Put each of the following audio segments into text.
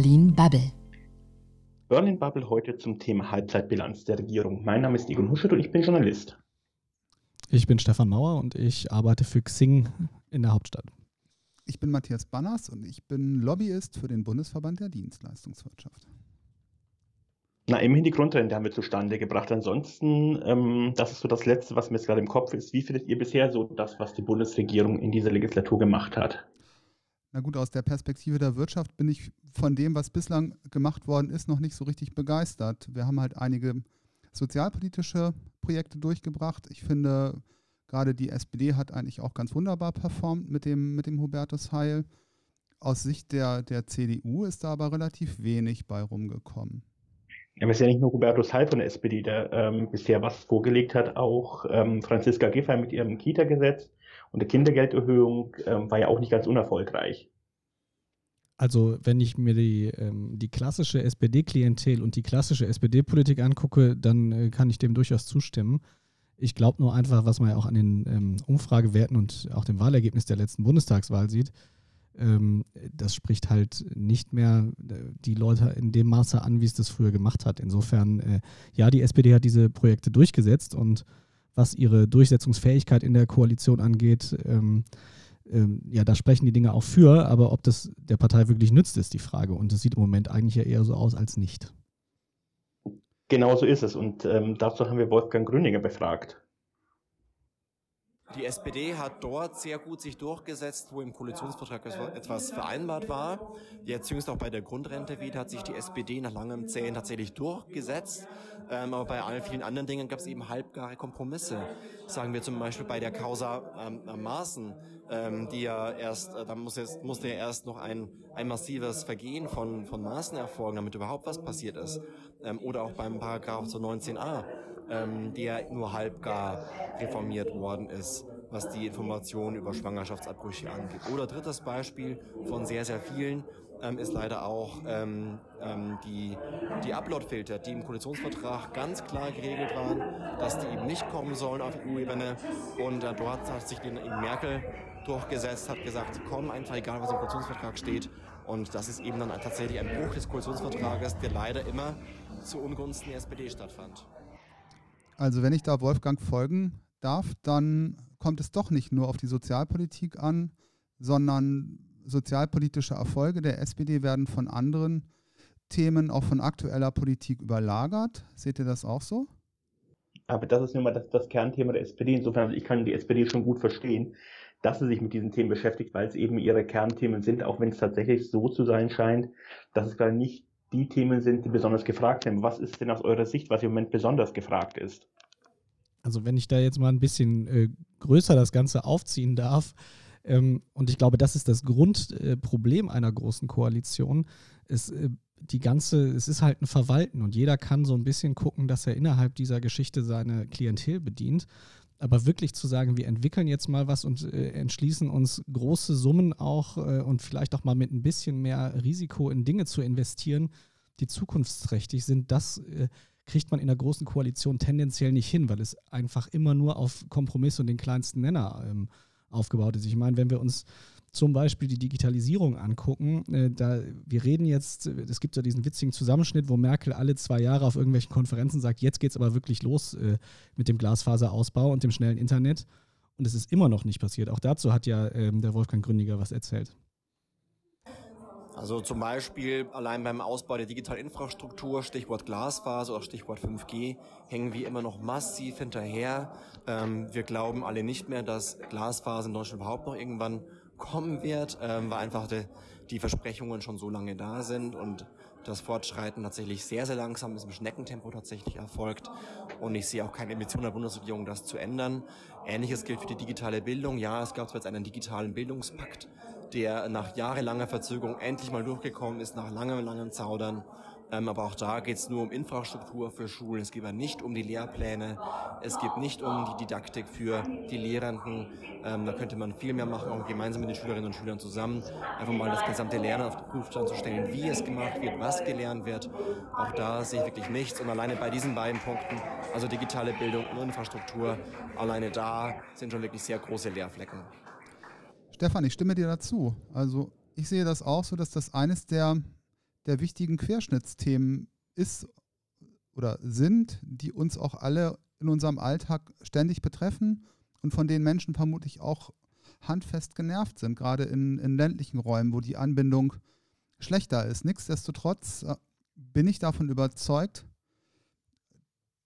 Berlin Bubble. Berlin Bubble heute zum Thema Halbzeitbilanz der Regierung. Mein Name ist Egon Huschet und ich bin Journalist. Ich bin Stefan Mauer und ich arbeite für Xing in der Hauptstadt. Ich bin Matthias Banners und ich bin Lobbyist für den Bundesverband der Dienstleistungswirtschaft. Na, immerhin die Grundrente haben wir zustande gebracht. Ansonsten, ähm, das ist so das Letzte, was mir jetzt gerade im Kopf ist. Wie findet ihr bisher so das, was die Bundesregierung in dieser Legislatur gemacht hat? Na gut, aus der Perspektive der Wirtschaft bin ich von dem, was bislang gemacht worden ist, noch nicht so richtig begeistert. Wir haben halt einige sozialpolitische Projekte durchgebracht. Ich finde, gerade die SPD hat eigentlich auch ganz wunderbar performt mit dem, mit dem Hubertus Heil. Aus Sicht der, der CDU ist da aber relativ wenig bei rumgekommen. Ja, aber es ist ja nicht nur Hubertus Heil von der SPD, der ähm, bisher was vorgelegt hat, auch ähm, Franziska Giffey mit ihrem Kita-Gesetz und der Kindergelderhöhung ähm, war ja auch nicht ganz unerfolgreich. Also wenn ich mir die, ähm, die klassische SPD-Klientel und die klassische SPD-Politik angucke, dann äh, kann ich dem durchaus zustimmen. Ich glaube nur einfach, was man ja auch an den ähm, Umfragewerten und auch dem Wahlergebnis der letzten Bundestagswahl sieht, ähm, das spricht halt nicht mehr äh, die Leute in dem Maße an, wie es das früher gemacht hat. Insofern, äh, ja, die SPD hat diese Projekte durchgesetzt und was ihre Durchsetzungsfähigkeit in der Koalition angeht, ähm, ähm, ja, da sprechen die Dinge auch für, aber ob das der Partei wirklich nützt, ist die Frage. Und das sieht im Moment eigentlich ja eher so aus als nicht. Genau so ist es. Und ähm, dazu haben wir Wolfgang Grüninger befragt. Die SPD hat dort sehr gut sich durchgesetzt, wo im Koalitionsvertrag etwas vereinbart war. Jetzt jüngst auch bei der Grundrente wieder hat sich die SPD nach langem Zählen tatsächlich durchgesetzt. Ähm, aber bei allen vielen anderen Dingen gab es eben halbgare Kompromisse. Sagen wir zum Beispiel bei der Causa ähm, Maßen, ähm, die ja erst, äh, da muss jetzt, musste ja erst noch ein, ein massives Vergehen von, von Maßen erfolgen, damit überhaupt was passiert ist. Ähm, oder auch beim Paragraph zu 19a ähm, der nur halbgar reformiert worden ist, was die Informationen über Schwangerschaftsabbrüche angeht. Oder drittes Beispiel von sehr, sehr vielen ähm, ist leider auch ähm, ähm, die, die Upload-Filter, die im Koalitionsvertrag ganz klar geregelt waren, dass die eben nicht kommen sollen auf EU-Ebene. Und äh, dort hat sich die, Merkel durchgesetzt, hat gesagt, sie kommen einfach, egal was im Koalitionsvertrag steht. Und das ist eben dann tatsächlich ein Bruch des Koalitionsvertrages, der leider immer zu Ungunsten der SPD stattfand. Also wenn ich da Wolfgang folgen darf, dann kommt es doch nicht nur auf die Sozialpolitik an, sondern sozialpolitische Erfolge der SPD werden von anderen Themen, auch von aktueller Politik überlagert. Seht ihr das auch so? Aber das ist nun mal das, das Kernthema der SPD. Insofern, also ich kann die SPD schon gut verstehen, dass sie sich mit diesen Themen beschäftigt, weil es eben ihre Kernthemen sind, auch wenn es tatsächlich so zu sein scheint, dass es gerade nicht die Themen sind, die besonders gefragt sind. Was ist denn aus eurer Sicht, was im Moment besonders gefragt ist? Also wenn ich da jetzt mal ein bisschen äh, größer das Ganze aufziehen darf, ähm, und ich glaube, das ist das Grundproblem äh, einer großen Koalition, ist äh, die ganze, es ist halt ein Verwalten und jeder kann so ein bisschen gucken, dass er innerhalb dieser Geschichte seine Klientel bedient. Aber wirklich zu sagen, wir entwickeln jetzt mal was und äh, entschließen uns große Summen auch äh, und vielleicht auch mal mit ein bisschen mehr Risiko in Dinge zu investieren, die zukunftsträchtig sind, das äh, kriegt man in der großen Koalition tendenziell nicht hin, weil es einfach immer nur auf Kompromiss und den kleinsten Nenner ähm, aufgebaut ist. Ich meine, wenn wir uns zum Beispiel die Digitalisierung angucken, äh, da wir reden jetzt, es gibt ja diesen witzigen Zusammenschnitt, wo Merkel alle zwei Jahre auf irgendwelchen Konferenzen sagt, jetzt geht es aber wirklich los äh, mit dem Glasfaserausbau und dem schnellen Internet. Und es ist immer noch nicht passiert. Auch dazu hat ja ähm, der Wolfgang Gründiger was erzählt. Also zum Beispiel allein beim Ausbau der digitalen Infrastruktur, Stichwort Glasfaser oder Stichwort 5G, hängen wir immer noch massiv hinterher. Ähm, wir glauben alle nicht mehr, dass Glasfaser in Deutschland überhaupt noch irgendwann kommen wird, ähm, weil einfach die, die Versprechungen schon so lange da sind und das Fortschreiten tatsächlich sehr, sehr langsam ist, im Schneckentempo tatsächlich erfolgt. Und ich sehe auch keine Ambition der Bundesregierung, das zu ändern. Ähnliches gilt für die digitale Bildung. Ja, es gab zwar jetzt einen digitalen Bildungspakt, der nach jahrelanger Verzögerung endlich mal durchgekommen ist, nach langem, langem Zaudern. Ähm, aber auch da geht es nur um Infrastruktur für Schulen. Es geht aber nicht um die Lehrpläne. Es geht nicht um die Didaktik für die Lehrenden. Ähm, da könnte man viel mehr machen, auch gemeinsam mit den Schülerinnen und Schülern zusammen. Einfach mal das gesamte Lernen auf den Prüfstand zu stellen, wie es gemacht wird, was gelernt wird. Auch da sehe ich wirklich nichts. Und alleine bei diesen beiden Punkten, also digitale Bildung und Infrastruktur, alleine da sind schon wirklich sehr große Lehrflecken. Stefan, ich stimme dir dazu. Also ich sehe das auch so, dass das eines der der wichtigen Querschnittsthemen ist oder sind, die uns auch alle in unserem Alltag ständig betreffen und von denen Menschen vermutlich auch handfest genervt sind, gerade in, in ländlichen Räumen, wo die Anbindung schlechter ist. Nichtsdestotrotz äh, bin ich davon überzeugt,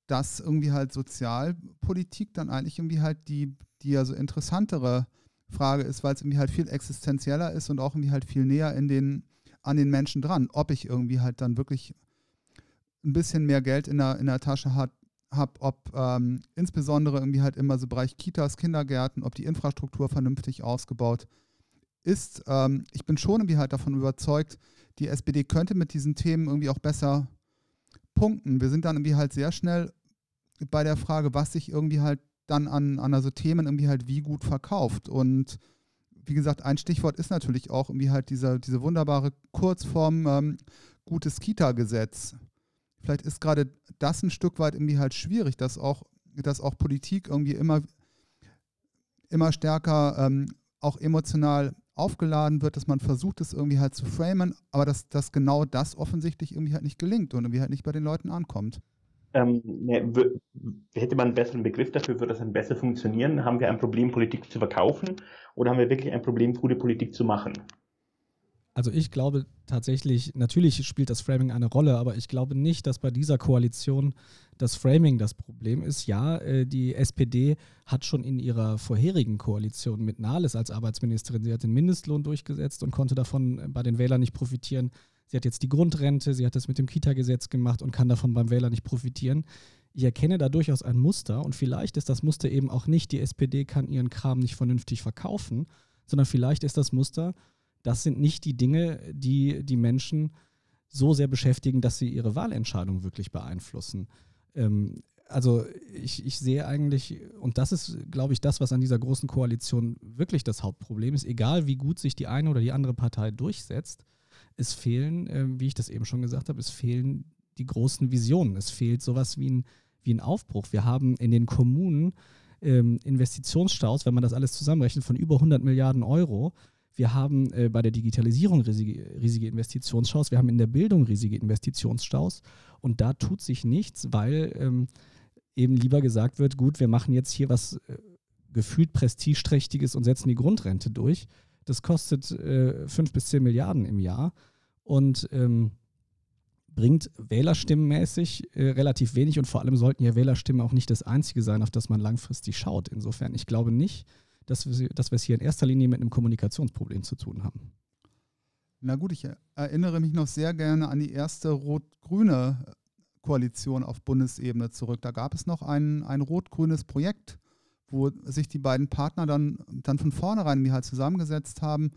dass irgendwie halt Sozialpolitik dann eigentlich irgendwie halt die, die so interessantere Frage ist, weil es irgendwie halt viel existenzieller ist und auch irgendwie halt viel näher in den, an den Menschen dran. Ob ich irgendwie halt dann wirklich ein bisschen mehr Geld in der, in der Tasche habe, hab, ob ähm, insbesondere irgendwie halt immer so Bereich Kitas, Kindergärten, ob die Infrastruktur vernünftig ausgebaut ist. Ähm, ich bin schon irgendwie halt davon überzeugt, die SPD könnte mit diesen Themen irgendwie auch besser punkten. Wir sind dann irgendwie halt sehr schnell bei der Frage, was sich irgendwie halt dann an, an also Themen irgendwie halt wie gut verkauft. Und wie gesagt, ein Stichwort ist natürlich auch irgendwie halt dieser, diese wunderbare Kurzform ähm, gutes Kita-Gesetz. Vielleicht ist gerade das ein Stück weit irgendwie halt schwierig, dass auch, dass auch Politik irgendwie immer, immer stärker ähm, auch emotional aufgeladen wird, dass man versucht, es irgendwie halt zu framen, aber dass, dass genau das offensichtlich irgendwie halt nicht gelingt und irgendwie halt nicht bei den Leuten ankommt. Ähm, ne, hätte man einen besseren Begriff dafür, würde das dann besser funktionieren? Haben wir ein Problem, Politik zu verkaufen oder haben wir wirklich ein Problem, gute Politik zu machen? Also ich glaube tatsächlich, natürlich spielt das Framing eine Rolle, aber ich glaube nicht, dass bei dieser Koalition das Framing das Problem ist. Ja, äh, die SPD hat schon in ihrer vorherigen Koalition mit Nahles als Arbeitsministerin, sie hat den Mindestlohn durchgesetzt und konnte davon bei den Wählern nicht profitieren. Sie hat jetzt die Grundrente, sie hat das mit dem Kita-Gesetz gemacht und kann davon beim Wähler nicht profitieren. Ich erkenne da durchaus ein Muster und vielleicht ist das Muster eben auch nicht, die SPD kann ihren Kram nicht vernünftig verkaufen, sondern vielleicht ist das Muster, das sind nicht die Dinge, die die Menschen so sehr beschäftigen, dass sie ihre Wahlentscheidung wirklich beeinflussen. Ähm, also ich, ich sehe eigentlich, und das ist, glaube ich, das, was an dieser großen Koalition wirklich das Hauptproblem ist, egal wie gut sich die eine oder die andere Partei durchsetzt, es fehlen, äh, wie ich das eben schon gesagt habe, es fehlen die großen Visionen. Es fehlt sowas wie ein, wie ein Aufbruch. Wir haben in den Kommunen ähm, Investitionsstaus, wenn man das alles zusammenrechnet, von über 100 Milliarden Euro. Wir haben äh, bei der Digitalisierung riesige, riesige Investitionsstaus. Wir haben in der Bildung riesige Investitionsstaus. Und da tut sich nichts, weil ähm, eben lieber gesagt wird, gut, wir machen jetzt hier was äh, gefühlt prestigeträchtiges und setzen die Grundrente durch. Das kostet äh, 5 bis 10 Milliarden im Jahr und ähm, bringt wählerstimmenmäßig äh, relativ wenig und vor allem sollten ja Wählerstimmen auch nicht das Einzige sein, auf das man langfristig schaut. Insofern, ich glaube nicht, dass wir, dass wir es hier in erster Linie mit einem Kommunikationsproblem zu tun haben. Na gut, ich erinnere mich noch sehr gerne an die erste rot-grüne Koalition auf Bundesebene zurück. Da gab es noch ein, ein rot-grünes Projekt, wo sich die beiden Partner dann, dann von vornherein mir halt zusammengesetzt haben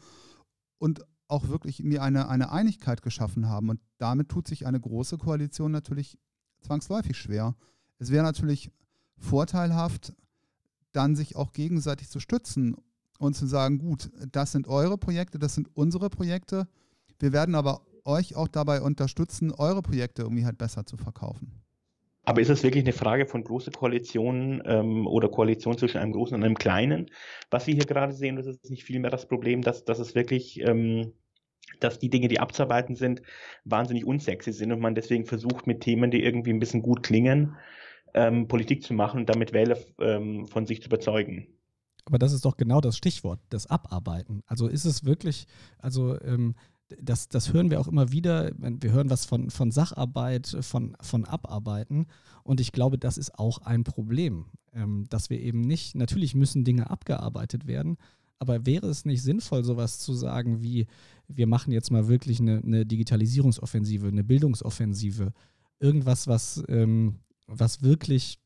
und auch wirklich mir eine, eine Einigkeit geschaffen haben. Und damit tut sich eine große Koalition natürlich zwangsläufig schwer. Es wäre natürlich vorteilhaft, dann sich auch gegenseitig zu stützen und zu sagen, gut, das sind eure Projekte, das sind unsere Projekte. Wir werden aber euch auch dabei unterstützen, eure Projekte irgendwie halt besser zu verkaufen. Aber ist es wirklich eine Frage von großer Koalition ähm, oder Koalition zwischen einem großen und einem kleinen? Was wir hier gerade sehen, das ist nicht vielmehr das Problem, dass, dass es wirklich, ähm, dass die Dinge, die abzuarbeiten sind, wahnsinnig unsexy sind und man deswegen versucht, mit Themen, die irgendwie ein bisschen gut klingen, ähm, Politik zu machen und damit Wähler ähm, von sich zu überzeugen. Aber das ist doch genau das Stichwort, das Abarbeiten. Also ist es wirklich, also ähm, das, das hören wir auch immer wieder. Wir hören was von, von Sacharbeit, von, von Abarbeiten. Und ich glaube, das ist auch ein Problem, ähm, dass wir eben nicht, natürlich müssen Dinge abgearbeitet werden, aber wäre es nicht sinnvoll, sowas zu sagen wie, wir machen jetzt mal wirklich eine, eine Digitalisierungsoffensive, eine Bildungsoffensive, irgendwas, was, ähm, was wirklich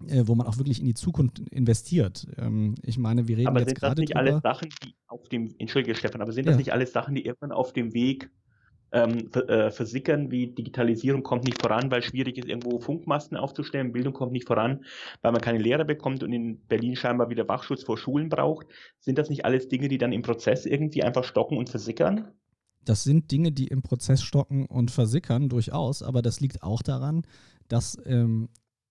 wo man auch wirklich in die Zukunft investiert. Ähm, ich meine, wir reden aber jetzt gerade. Aber sind das nicht alles Sachen, die auf dem, entschuldige Stefan, aber sind das nicht alles Sachen, die irgendwann auf dem Weg ähm, äh, versickern, wie Digitalisierung kommt nicht voran, weil schwierig ist, irgendwo Funkmasten aufzustellen, Bildung kommt nicht voran, weil man keine Lehrer bekommt und in Berlin scheinbar wieder Wachschutz vor Schulen braucht. Sind das nicht alles Dinge, die dann im Prozess irgendwie einfach stocken und versickern? Das sind Dinge, die im Prozess stocken und versickern, durchaus, aber das liegt auch daran, dass ähm,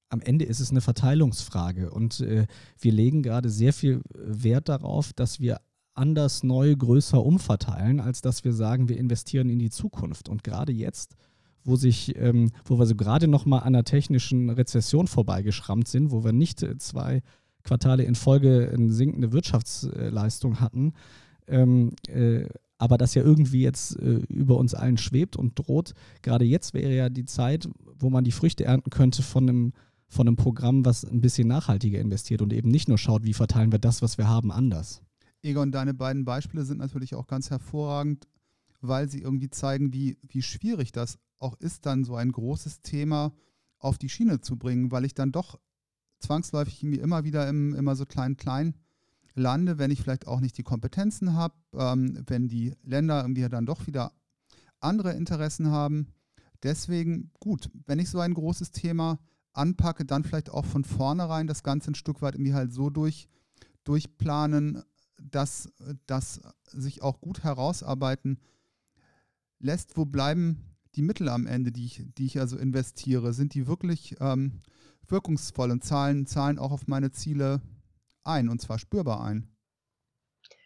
am Ende ist es eine Verteilungsfrage und äh, wir legen gerade sehr viel Wert darauf, dass wir anders, neu, größer umverteilen, als dass wir sagen, wir investieren in die Zukunft. Und gerade jetzt, wo sich, ähm, wo wir so gerade noch mal an einer technischen Rezession vorbeigeschrammt sind, wo wir nicht äh, zwei Quartale in Folge eine sinkende Wirtschaftsleistung hatten, ähm, äh, aber das ja irgendwie jetzt äh, über uns allen schwebt und droht. Gerade jetzt wäre ja die Zeit, wo man die Früchte ernten könnte von einem, von einem Programm, was ein bisschen nachhaltiger investiert und eben nicht nur schaut, wie verteilen wir das, was wir haben, anders. Egon, deine beiden Beispiele sind natürlich auch ganz hervorragend, weil sie irgendwie zeigen, wie, wie schwierig das auch ist, dann so ein großes Thema auf die Schiene zu bringen, weil ich dann doch zwangsläufig mir immer wieder im, immer so klein, klein lande, wenn ich vielleicht auch nicht die Kompetenzen habe, ähm, wenn die Länder irgendwie dann doch wieder andere Interessen haben. Deswegen gut, wenn ich so ein großes Thema anpacke, dann vielleicht auch von vornherein das Ganze ein Stück weit irgendwie halt so durch, durchplanen, dass das sich auch gut herausarbeiten lässt. Wo bleiben die Mittel am Ende, die ich, die ich also investiere? Sind die wirklich ähm, wirkungsvoll und zahlen, zahlen auch auf meine Ziele ein und zwar spürbar ein.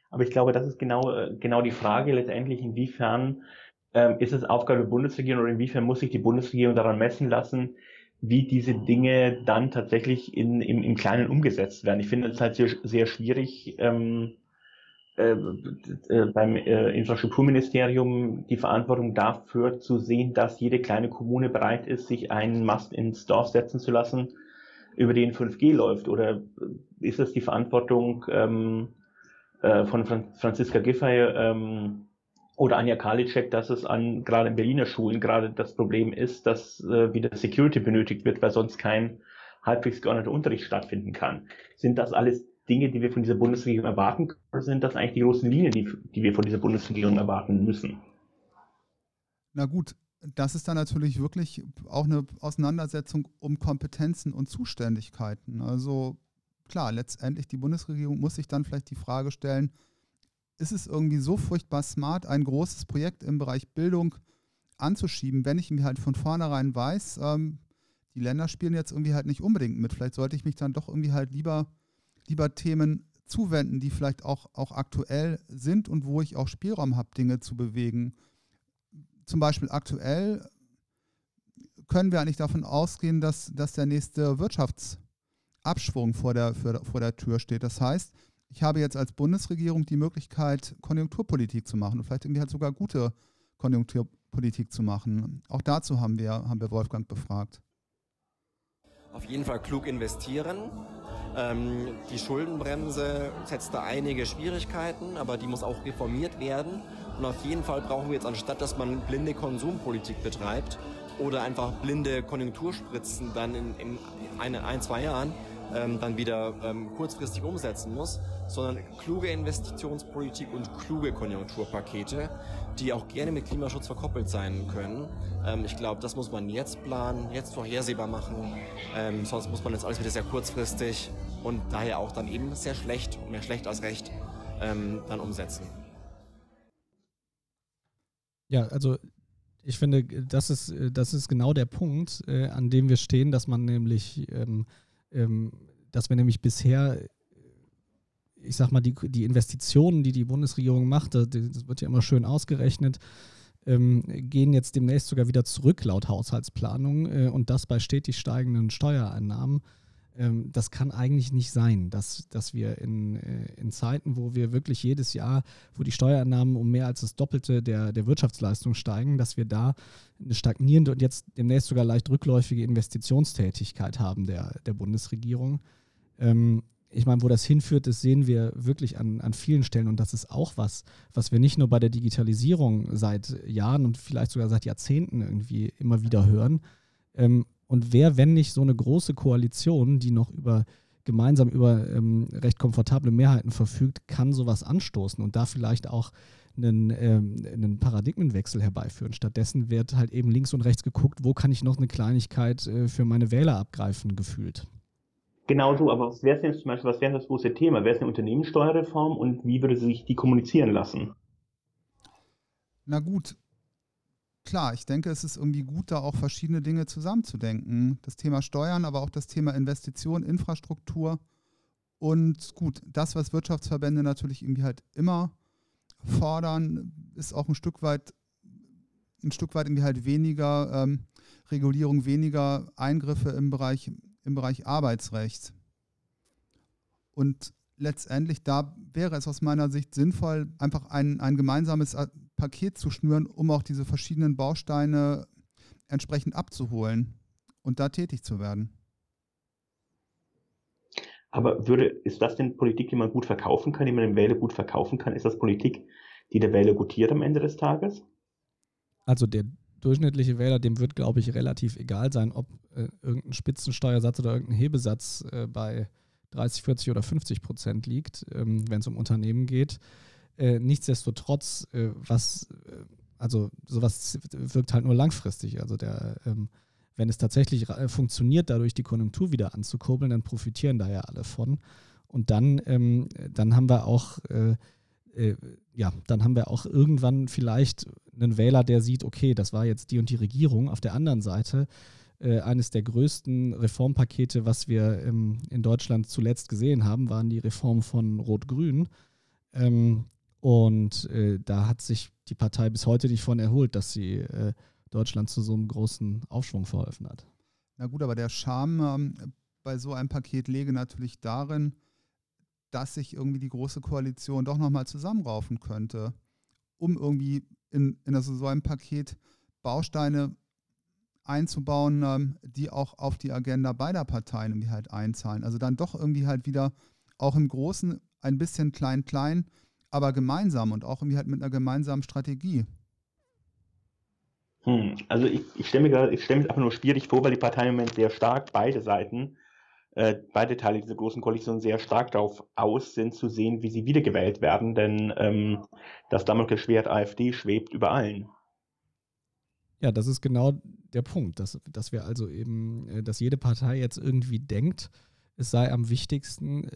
Aber ich glaube, das ist genau, äh, genau die Frage letztendlich, inwiefern ähm, ist es Aufgabe der Bundesregierung oder inwiefern muss sich die Bundesregierung daran messen lassen, wie diese Dinge dann tatsächlich in, im, im Kleinen umgesetzt werden. Ich finde es halt sehr, sehr schwierig, ähm, äh, äh, beim äh, Infrastrukturministerium die Verantwortung dafür zu sehen, dass jede kleine Kommune bereit ist, sich einen Mast ins Dorf setzen zu lassen über den 5G läuft? Oder ist es die Verantwortung ähm, äh, von Fran Franziska Giffey ähm, oder Anja Karliczek, dass es an gerade in Berliner Schulen gerade das Problem ist, dass äh, wieder Security benötigt wird, weil sonst kein halbwegs geordneter Unterricht stattfinden kann? Sind das alles Dinge, die wir von dieser Bundesregierung erwarten oder sind das eigentlich die großen Linien, die, die wir von dieser Bundesregierung erwarten müssen? Na gut, das ist dann natürlich wirklich auch eine Auseinandersetzung um Kompetenzen und Zuständigkeiten. Also klar, letztendlich die Bundesregierung muss sich dann vielleicht die Frage stellen, ist es irgendwie so furchtbar smart, ein großes Projekt im Bereich Bildung anzuschieben, wenn ich mir halt von vornherein weiß, ähm, die Länder spielen jetzt irgendwie halt nicht unbedingt mit. Vielleicht sollte ich mich dann doch irgendwie halt lieber, lieber Themen zuwenden, die vielleicht auch, auch aktuell sind und wo ich auch Spielraum habe, Dinge zu bewegen zum Beispiel aktuell können wir eigentlich davon ausgehen, dass, dass der nächste Wirtschaftsabschwung vor der, vor der Tür steht. Das heißt, ich habe jetzt als Bundesregierung die Möglichkeit, Konjunkturpolitik zu machen und vielleicht irgendwie halt sogar gute Konjunkturpolitik zu machen. Auch dazu haben wir, haben wir Wolfgang befragt. Auf jeden Fall klug investieren. Ähm, die Schuldenbremse setzt da einige Schwierigkeiten, aber die muss auch reformiert werden. Und auf jeden Fall brauchen wir jetzt, anstatt dass man blinde Konsumpolitik betreibt oder einfach blinde Konjunkturspritzen dann in, in eine, ein, zwei Jahren ähm, dann wieder ähm, kurzfristig umsetzen muss, sondern kluge Investitionspolitik und kluge Konjunkturpakete, die auch gerne mit Klimaschutz verkoppelt sein können. Ähm, ich glaube, das muss man jetzt planen, jetzt vorhersehbar machen, ähm, sonst muss man jetzt alles wieder sehr kurzfristig und daher auch dann eben sehr schlecht, mehr schlecht als recht, ähm, dann umsetzen. Ja, also ich finde, das ist, das ist genau der Punkt, äh, an dem wir stehen, dass man nämlich, ähm, ähm, dass wir nämlich bisher, ich sag mal, die, die Investitionen, die die Bundesregierung macht, das, das wird ja immer schön ausgerechnet, ähm, gehen jetzt demnächst sogar wieder zurück laut Haushaltsplanung äh, und das bei stetig steigenden Steuereinnahmen ähm, das kann eigentlich nicht sein, dass, dass wir in, äh, in Zeiten, wo wir wirklich jedes Jahr, wo die Steuereinnahmen um mehr als das Doppelte der, der Wirtschaftsleistung steigen, dass wir da eine stagnierende und jetzt demnächst sogar leicht rückläufige Investitionstätigkeit haben der, der Bundesregierung. Ähm, ich meine, wo das hinführt, das sehen wir wirklich an, an vielen Stellen. Und das ist auch was, was wir nicht nur bei der Digitalisierung seit Jahren und vielleicht sogar seit Jahrzehnten irgendwie immer wieder hören. Ähm, und wer, wenn nicht so eine große Koalition, die noch über gemeinsam über ähm, recht komfortable Mehrheiten verfügt, kann sowas anstoßen und da vielleicht auch einen, ähm, einen Paradigmenwechsel herbeiführen. Stattdessen wird halt eben links und rechts geguckt, wo kann ich noch eine Kleinigkeit äh, für meine Wähler abgreifen, gefühlt. Genau so, aber was wäre denn zum Beispiel, was wäre das große Thema? Wäre es eine Unternehmenssteuerreform und wie würde sie sich die kommunizieren lassen? Na gut, klar, ich denke, es ist irgendwie gut, da auch verschiedene Dinge zusammenzudenken. Das Thema Steuern, aber auch das Thema Investition, Infrastruktur Und gut, das, was Wirtschaftsverbände natürlich irgendwie halt immer fordern, ist auch ein Stück weit, ein Stück weit irgendwie halt weniger ähm, Regulierung, weniger Eingriffe im Bereich, im Bereich Arbeitsrecht. Und letztendlich, da wäre es aus meiner Sicht sinnvoll, einfach ein, ein gemeinsames Paket zu schnüren, um auch diese verschiedenen Bausteine entsprechend abzuholen und da tätig zu werden. Aber würde, ist das denn Politik, die man gut verkaufen kann, die man dem Wähler gut verkaufen kann? Ist das Politik, die der Wähler gutiert am Ende des Tages? Also der durchschnittliche Wähler, dem wird, glaube ich, relativ egal sein, ob äh, irgendein Spitzensteuersatz oder irgendein Hebesatz äh, bei 30, 40 oder 50 Prozent liegt, ähm, wenn es um Unternehmen geht. Äh, nichtsdestotrotz, äh, was, äh, also sowas wirkt halt nur langfristig. Also der, ähm, wenn es tatsächlich äh, funktioniert, dadurch die Konjunktur wieder anzukurbeln, dann profitieren da ja alle von. Und dann, ähm, dann haben wir auch äh, ja, dann haben wir auch irgendwann vielleicht einen Wähler, der sieht, okay, das war jetzt die und die Regierung. Auf der anderen Seite eines der größten Reformpakete, was wir ähm, in Deutschland zuletzt gesehen haben, waren die Reformen von Rot-Grün. Ähm, und äh, da hat sich die Partei bis heute nicht von erholt, dass sie äh, Deutschland zu so einem großen Aufschwung verholfen hat. Na gut, aber der Charme ähm, bei so einem Paket lege natürlich darin, dass sich irgendwie die Große Koalition doch nochmal zusammenraufen könnte, um irgendwie in, in also so einem Paket Bausteine einzubauen, ähm, die auch auf die Agenda beider Parteien irgendwie halt einzahlen. Also dann doch irgendwie halt wieder auch im Großen ein bisschen klein-klein, aber gemeinsam und auch irgendwie halt mit einer gemeinsamen Strategie. Hm, also ich, ich stelle mir gerade, ich stelle mir einfach nur schwierig vor, weil die Parteien im Moment sehr stark, beide Seiten, äh, beide Teile dieser großen Koalition sehr stark darauf aus sind, zu sehen, wie sie wiedergewählt werden, denn ähm, das Damoklesschwert AfD schwebt über allen. Ja, das ist genau der Punkt, dass, dass wir also eben, äh, dass jede Partei jetzt irgendwie denkt, es sei am wichtigsten,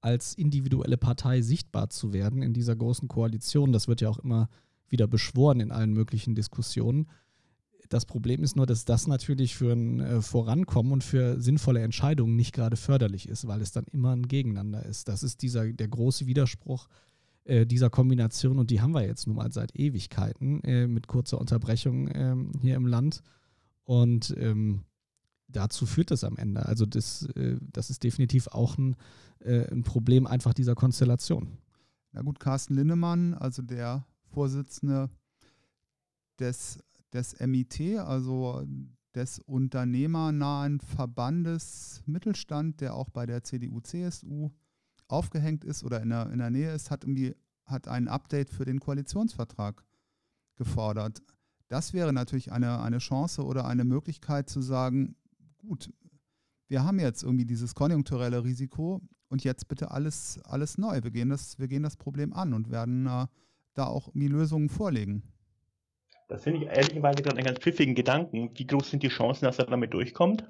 als individuelle Partei sichtbar zu werden in dieser großen Koalition. Das wird ja auch immer wieder beschworen in allen möglichen Diskussionen. Das Problem ist nur, dass das natürlich für ein äh, Vorankommen und für sinnvolle Entscheidungen nicht gerade förderlich ist, weil es dann immer ein Gegeneinander ist. Das ist dieser, der große Widerspruch äh, dieser Kombination und die haben wir jetzt nun mal seit Ewigkeiten äh, mit kurzer Unterbrechung ähm, hier im Land. Und ähm, dazu führt das am Ende. Also das, äh, das ist definitiv auch ein, äh, ein Problem einfach dieser Konstellation. Na gut, Carsten Linnemann, also der Vorsitzende des des MIT, also des unternehmernahen Verbandes Mittelstand, der auch bei der CDU, CSU aufgehängt ist oder in der, in der Nähe ist, hat, irgendwie, hat ein Update für den Koalitionsvertrag gefordert. Das wäre natürlich eine, eine Chance oder eine Möglichkeit zu sagen, gut, wir haben jetzt irgendwie dieses konjunkturelle Risiko und jetzt bitte alles, alles neu. Wir gehen, das, wir gehen das Problem an und werden äh, da auch die Lösungen vorlegen. Das finde ich ehrlicherweise gerade einen ganz pfiffigen Gedanken. Wie groß sind die Chancen, dass er damit durchkommt?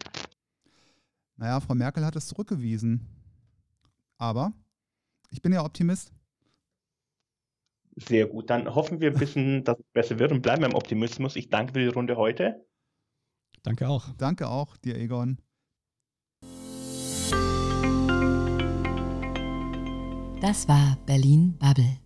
Naja, Frau Merkel hat es zurückgewiesen. Aber ich bin ja Optimist. Sehr gut. Dann hoffen wir ein bisschen, dass es besser wird und bleiben beim Optimismus. Ich danke für die Runde heute. Danke auch. Danke auch dir, Egon. Das war Berlin Bubble.